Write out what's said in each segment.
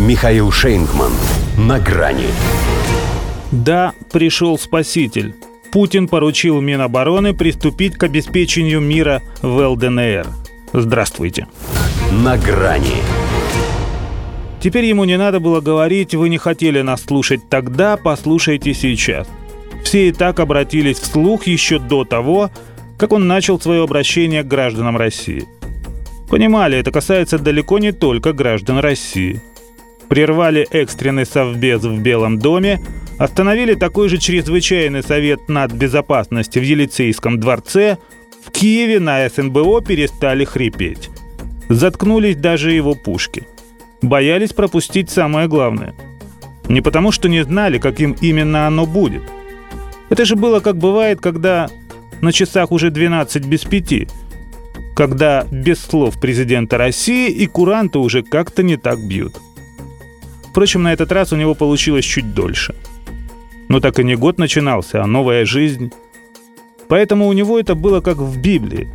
Михаил Шейнгман. На грани. Да, пришел спаситель. Путин поручил Минобороны приступить к обеспечению мира в ЛДНР. Здравствуйте. На грани. Теперь ему не надо было говорить, вы не хотели нас слушать тогда, послушайте сейчас. Все и так обратились вслух еще до того, как он начал свое обращение к гражданам России. Понимали, это касается далеко не только граждан России. Прервали экстренный совбез в Белом доме, остановили такой же чрезвычайный совет над безопасности в Елицейском дворце, в Киеве на СНБО перестали хрипеть. Заткнулись даже его пушки. Боялись пропустить самое главное. Не потому, что не знали, каким именно оно будет. Это же было как бывает, когда на часах уже 12 без пяти, когда без слов президента России и куранты уже как-то не так бьют. Впрочем, на этот раз у него получилось чуть дольше. Но так и не год начинался, а новая жизнь. Поэтому у него это было как в Библии.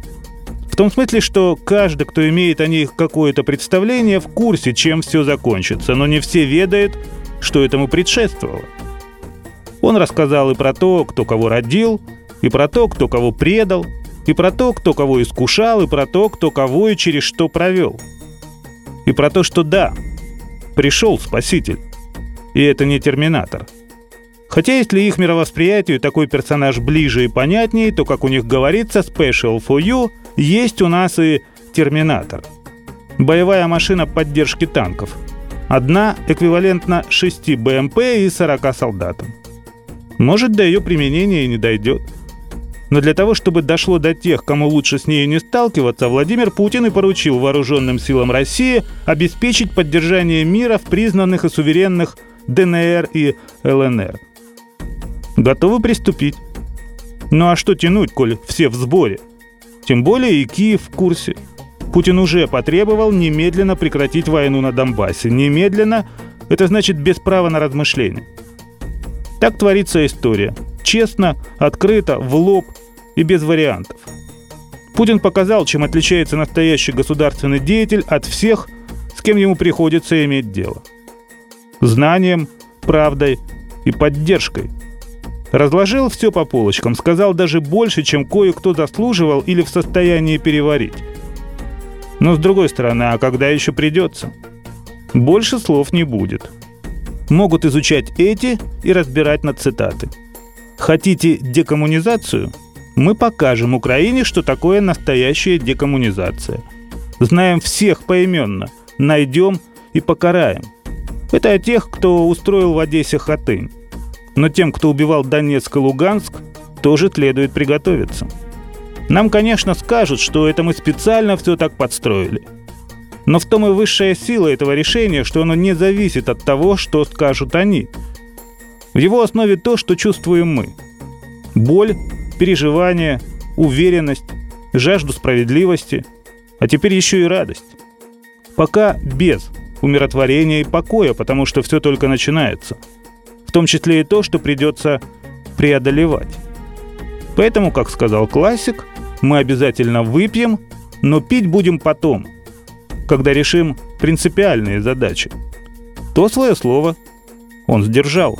В том смысле, что каждый, кто имеет о них какое-то представление, в курсе, чем все закончится, но не все ведают, что этому предшествовало. Он рассказал и про то, кто кого родил, и про то, кто кого предал, и про то, кто кого искушал, и про то, кто кого и через что провел. И про то, что да, пришел Спаситель. И это не Терминатор. Хотя если их мировосприятию такой персонаж ближе и понятнее, то, как у них говорится, Special for You, есть у нас и Терминатор. Боевая машина поддержки танков. Одна эквивалентна 6 БМП и 40 солдатам. Может, до ее применения и не дойдет – но для того, чтобы дошло до тех, кому лучше с ней не сталкиваться, Владимир Путин и поручил вооруженным силам России обеспечить поддержание мира в признанных и суверенных ДНР и ЛНР. Готовы приступить. Ну а что тянуть, коль все в сборе? Тем более и Киев в курсе. Путин уже потребовал немедленно прекратить войну на Донбассе. Немедленно – это значит без права на размышления. Так творится история. Честно, открыто, в лоб и без вариантов. Путин показал, чем отличается настоящий государственный деятель от всех, с кем ему приходится иметь дело. Знанием, правдой и поддержкой. Разложил все по полочкам, сказал даже больше, чем кое-кто заслуживал или в состоянии переварить. Но с другой стороны, а когда еще придется? Больше слов не будет могут изучать эти и разбирать на цитаты. Хотите декоммунизацию? Мы покажем Украине, что такое настоящая декоммунизация. Знаем всех поименно, найдем и покараем. Это о тех, кто устроил в Одессе хатынь. Но тем, кто убивал Донецк и Луганск, тоже следует приготовиться. Нам, конечно, скажут, что это мы специально все так подстроили – но в том и высшая сила этого решения, что оно не зависит от того, что скажут они. В его основе то, что чувствуем мы. Боль, переживание, уверенность, жажду справедливости, а теперь еще и радость. Пока без умиротворения и покоя, потому что все только начинается. В том числе и то, что придется преодолевать. Поэтому, как сказал классик, мы обязательно выпьем, но пить будем потом – когда решим принципиальные задачи. То свое слово он сдержал.